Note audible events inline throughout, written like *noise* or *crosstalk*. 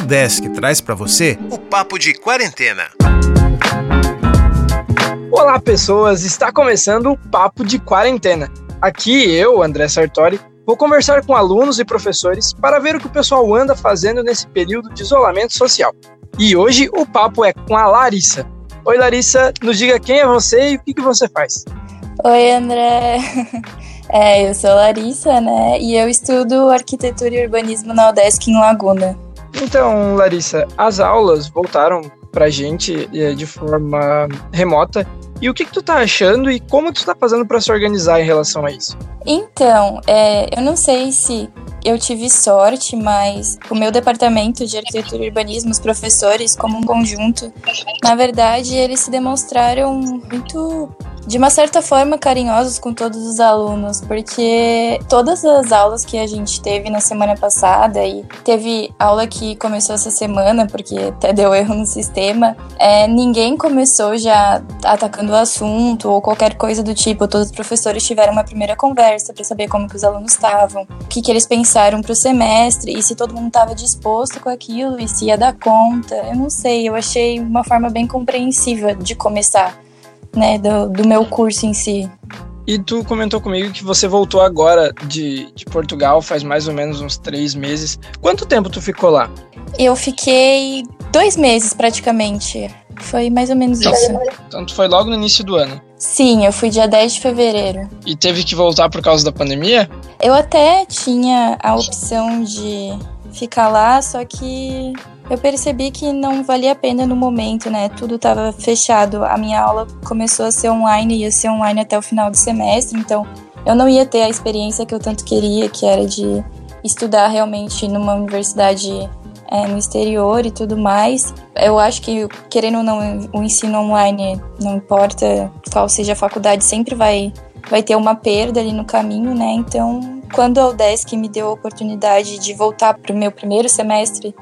Desk traz para você o Papo de Quarentena. Olá, pessoas! Está começando o Papo de Quarentena. Aqui eu, André Sartori, vou conversar com alunos e professores para ver o que o pessoal anda fazendo nesse período de isolamento social. E hoje o papo é com a Larissa. Oi, Larissa, nos diga quem é você e o que, que você faz. Oi, André. *laughs* É, eu sou Larissa, né? E eu estudo arquitetura e urbanismo na UDESC em Laguna. Então, Larissa, as aulas voltaram pra gente eh, de forma remota. E o que, que tu tá achando e como tu tá fazendo para se organizar em relação a isso? Então, é, eu não sei se eu tive sorte, mas o meu departamento de arquitetura e urbanismo, os professores, como um conjunto, na verdade, eles se demonstraram muito de uma certa forma carinhosos com todos os alunos, porque todas as aulas que a gente teve na semana passada e teve aula que começou essa semana, porque até deu erro no sistema, é, ninguém começou já atacando o assunto ou qualquer coisa do tipo. Todos os professores tiveram uma primeira conversa para saber como que os alunos estavam, o que, que eles pensaram para o semestre e se todo mundo estava disposto com aquilo e se ia dar conta. Eu não sei, eu achei uma forma bem compreensiva de começar né, do, do meu curso em si. E tu comentou comigo que você voltou agora de, de Portugal faz mais ou menos uns três meses. Quanto tempo tu ficou lá? Eu fiquei dois meses praticamente. Foi mais ou menos então, isso. Então tu foi logo no início do ano? Sim, eu fui dia 10 de fevereiro. E teve que voltar por causa da pandemia? Eu até tinha a opção de ficar lá, só que eu percebi que não valia a pena no momento, né? Tudo estava fechado. A minha aula começou a ser online, ia ser online até o final do semestre, então eu não ia ter a experiência que eu tanto queria, que era de estudar realmente numa universidade é, no exterior e tudo mais. Eu acho que, querendo ou não, o ensino online, não importa qual seja a faculdade, sempre vai, vai ter uma perda ali no caminho, né? Então, quando a UDESC me deu a oportunidade de voltar para o meu primeiro semestre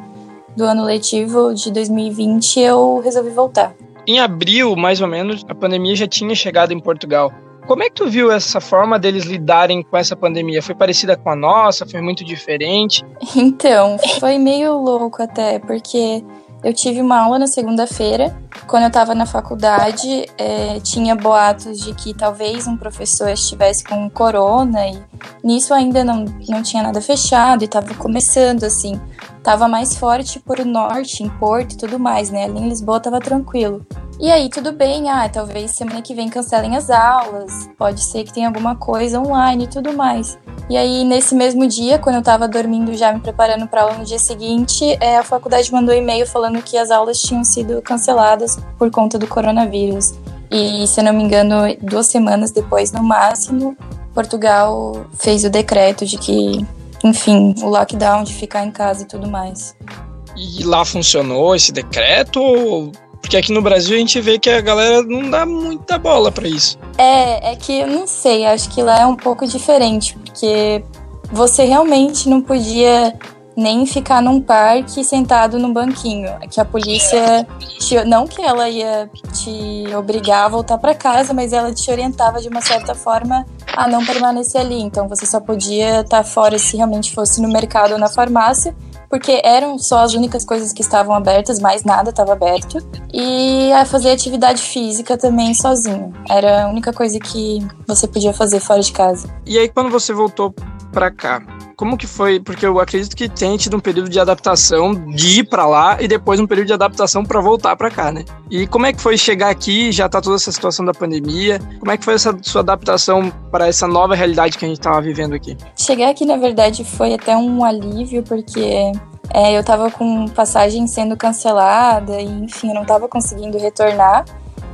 do ano letivo de 2020, eu resolvi voltar. Em abril, mais ou menos, a pandemia já tinha chegado em Portugal. Como é que tu viu essa forma deles lidarem com essa pandemia? Foi parecida com a nossa? Foi muito diferente? *laughs* Então, foi meio louco até, porque eu tive uma aula na segunda-feira. Quando eu estava na faculdade, é, tinha boatos de que talvez um professor estivesse com corona, e nisso ainda não, não tinha nada fechado e estava começando assim tava mais forte por norte, em Porto e tudo mais, né? Ali em Lisboa tava tranquilo. E aí, tudo bem, ah, talvez semana que vem cancelem as aulas, pode ser que tenha alguma coisa online e tudo mais. E aí, nesse mesmo dia, quando eu tava dormindo já me preparando para aula no dia seguinte, é, a faculdade mandou um e-mail falando que as aulas tinham sido canceladas por conta do coronavírus. E, se eu não me engano, duas semanas depois, no máximo, Portugal fez o decreto de que enfim, o lockdown de ficar em casa e tudo mais. E lá funcionou esse decreto? Porque aqui no Brasil a gente vê que a galera não dá muita bola para isso. É, é que eu não sei, acho que lá é um pouco diferente, porque você realmente não podia nem ficar num parque sentado num banquinho. Que a polícia, te, não que ela ia te obrigar a voltar para casa, mas ela te orientava de uma certa forma a não permanecer ali. Então você só podia estar tá fora se realmente fosse no mercado ou na farmácia, porque eram só as únicas coisas que estavam abertas, mais nada estava aberto. E a fazer atividade física também sozinho. Era a única coisa que você podia fazer fora de casa. E aí quando você voltou para cá, como que foi? Porque eu acredito que tenha tido um período de adaptação de ir para lá e depois um período de adaptação para voltar para cá, né? E como é que foi chegar aqui? Já tá toda essa situação da pandemia. Como é que foi essa sua adaptação para essa nova realidade que a gente tava vivendo aqui? Chegar aqui, na verdade, foi até um alívio, porque é, eu tava com passagem sendo cancelada e, enfim, eu não tava conseguindo retornar.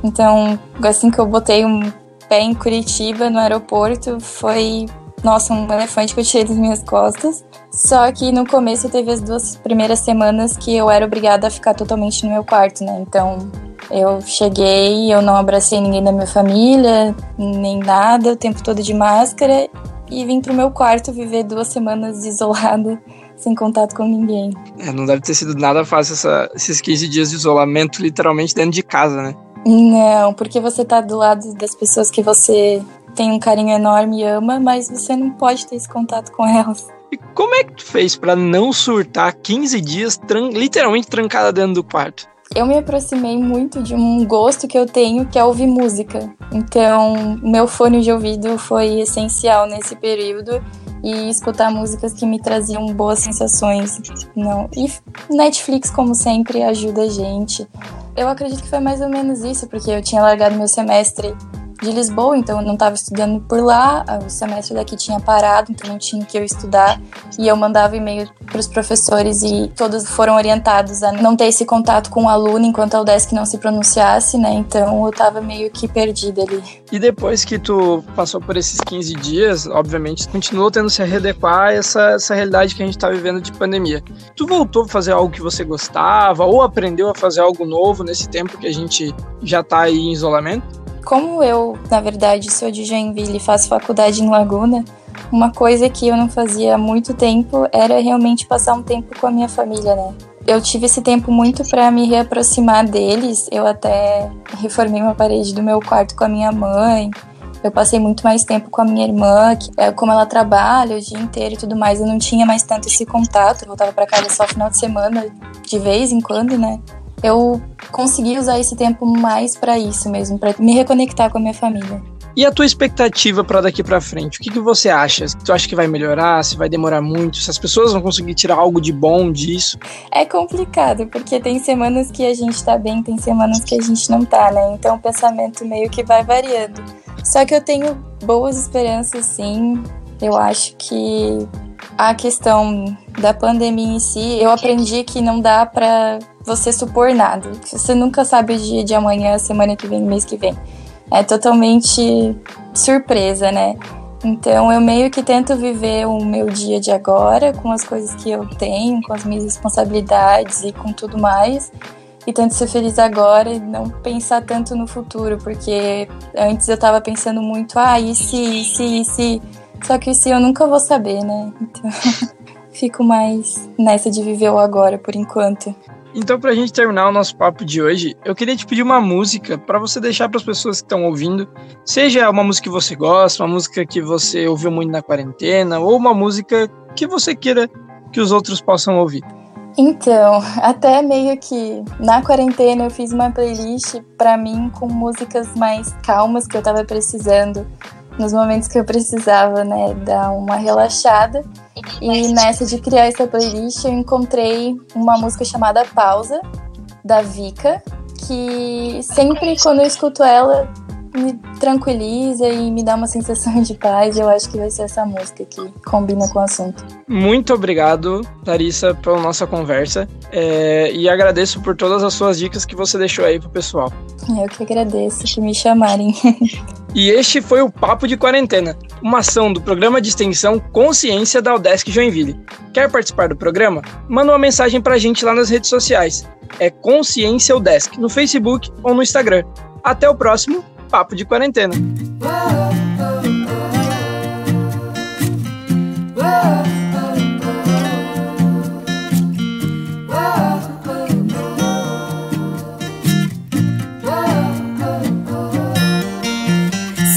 Então, assim que eu botei um pé em Curitiba, no aeroporto, foi nossa, um elefante que eu tirei das minhas costas. Só que no começo teve as duas primeiras semanas que eu era obrigada a ficar totalmente no meu quarto, né? Então eu cheguei, eu não abracei ninguém da minha família, nem nada, o tempo todo de máscara e vim pro meu quarto viver duas semanas isolada, *laughs* sem contato com ninguém. É, não deve ter sido nada fácil essa, esses 15 dias de isolamento, literalmente dentro de casa, né? Não, porque você tá do lado das pessoas que você tem um carinho enorme e ama, mas você não pode ter esse contato com elas. E como é que tu fez para não surtar 15 dias tran literalmente trancada dentro do quarto? Eu me aproximei muito de um gosto que eu tenho, que é ouvir música. Então, meu fone de ouvido foi essencial nesse período e escutar músicas que me traziam boas sensações. Não. E Netflix, como sempre, ajuda a gente. Eu acredito que foi mais ou menos isso, porque eu tinha largado meu semestre de Lisboa, então eu não estava estudando por lá, o semestre daqui tinha parado, então não tinha que eu estudar, e eu mandava e-mail para os professores e todos foram orientados a não ter esse contato com o aluno enquanto a UDESC não se pronunciasse, né? Então eu estava meio que perdida ali. E depois que tu passou por esses 15 dias, obviamente, continuou tendo que se readequar a essa, essa realidade que a gente está vivendo de pandemia. Tu voltou a fazer algo que você gostava ou aprendeu a fazer algo novo nesse tempo que a gente já está aí em isolamento? Como eu, na verdade, sou de Joinville e faço faculdade em Laguna, uma coisa que eu não fazia há muito tempo era realmente passar um tempo com a minha família, né? Eu tive esse tempo muito para me reaproximar deles. Eu até reformei uma parede do meu quarto com a minha mãe. Eu passei muito mais tempo com a minha irmã, que, é, como ela trabalha o dia inteiro e tudo mais, eu não tinha mais tanto esse contato. Eu voltava para casa só final de semana, de vez em quando, né? Eu consegui usar esse tempo mais para isso mesmo, para me reconectar com a minha família. E a tua expectativa para daqui para frente? O que, que você acha? Tu acha que vai melhorar? Se vai demorar muito? Se as pessoas vão conseguir tirar algo de bom disso? É complicado, porque tem semanas que a gente tá bem, tem semanas que a gente não tá, né? Então o pensamento meio que vai variando. Só que eu tenho boas esperanças, sim. Eu acho que a questão da pandemia em si, eu aprendi que não dá para você supor nada. Você nunca sabe o dia de amanhã, semana que vem, mês que vem. É totalmente surpresa, né? Então eu meio que tento viver o meu dia de agora com as coisas que eu tenho, com as minhas responsabilidades e com tudo mais. E tento ser feliz agora e não pensar tanto no futuro, porque antes eu tava pensando muito, ah, e se, e se, e se. Só que se eu nunca vou saber, né? Então *laughs* fico mais nessa de viver o agora por enquanto. Então, para a gente terminar o nosso papo de hoje, eu queria te pedir uma música para você deixar para as pessoas que estão ouvindo, seja uma música que você gosta, uma música que você ouviu muito na quarentena, ou uma música que você queira que os outros possam ouvir. Então, até meio que na quarentena eu fiz uma playlist para mim com músicas mais calmas que eu tava precisando nos momentos que eu precisava, né, dar uma relaxada. E nessa de criar essa playlist, eu encontrei uma música chamada Pausa, da Vika, que sempre quando eu escuto ela, me tranquiliza e me dá uma sensação de paz. Eu acho que vai ser essa música que combina com o assunto. Muito obrigado, Larissa, pela nossa conversa. É, e agradeço por todas as suas dicas que você deixou aí pro pessoal. Eu que agradeço por me chamarem. *laughs* E este foi o Papo de Quarentena, uma ação do programa de extensão Consciência da Udesc Joinville. Quer participar do programa? Manda uma mensagem pra gente lá nas redes sociais. É Consciência Udesc, no Facebook ou no Instagram. Até o próximo Papo de Quarentena.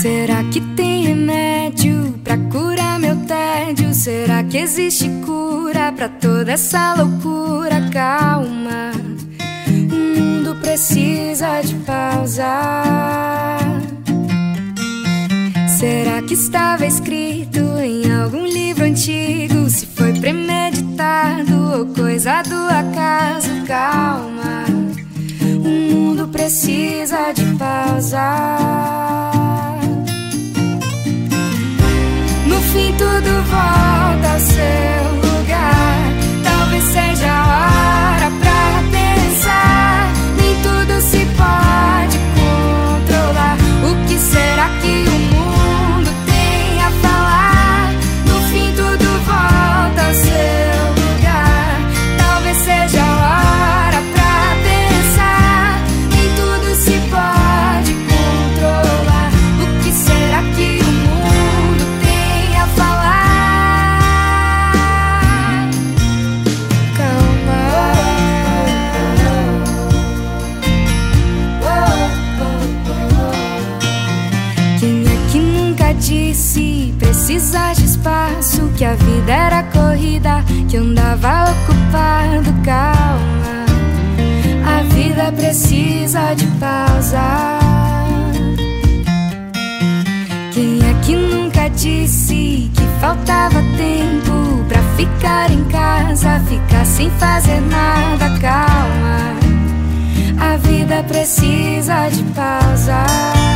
Será que tem remédio pra curar meu tédio? Será que existe cura pra toda essa loucura? Será que estava escrito em algum livro antigo? Se foi premeditado ou coisa do acaso? Calma, o mundo precisa de pausa. No fim, tudo volta ao seu ficar em casa, ficar sem fazer nada? Calma, a vida precisa de pausa.